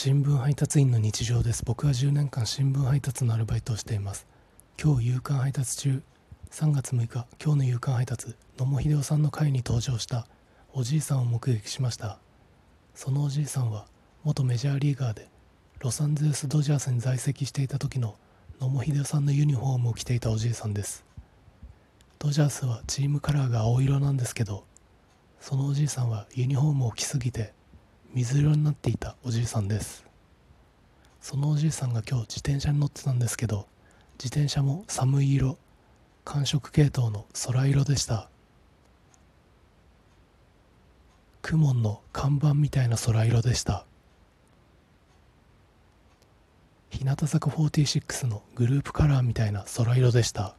新聞配達員の日常です。僕は10年間新聞配達のアルバイトをしています。今日夕刊配達中。3月6日今日の夕刊配達野茂英雄さんの会に登場した。おじいさんを目撃しました。そのおじいさんは元メジャーリーガーでロサンゼルス・ドジャースに在籍していた時の野茂英雄さんのユニフォームを着ていたおじいさんです。ドジャースはチームカラーが青色なんですけどそのおじいさんはユニフォームを着すぎて水色になっていたおじいさんです。そのおじいさんが今日自転車に乗ってたんですけど自転車も寒い色寒色系統の空色でした。クモンの看板みたいな空色でした。日向坂46のグループカラーみたいな空色でした。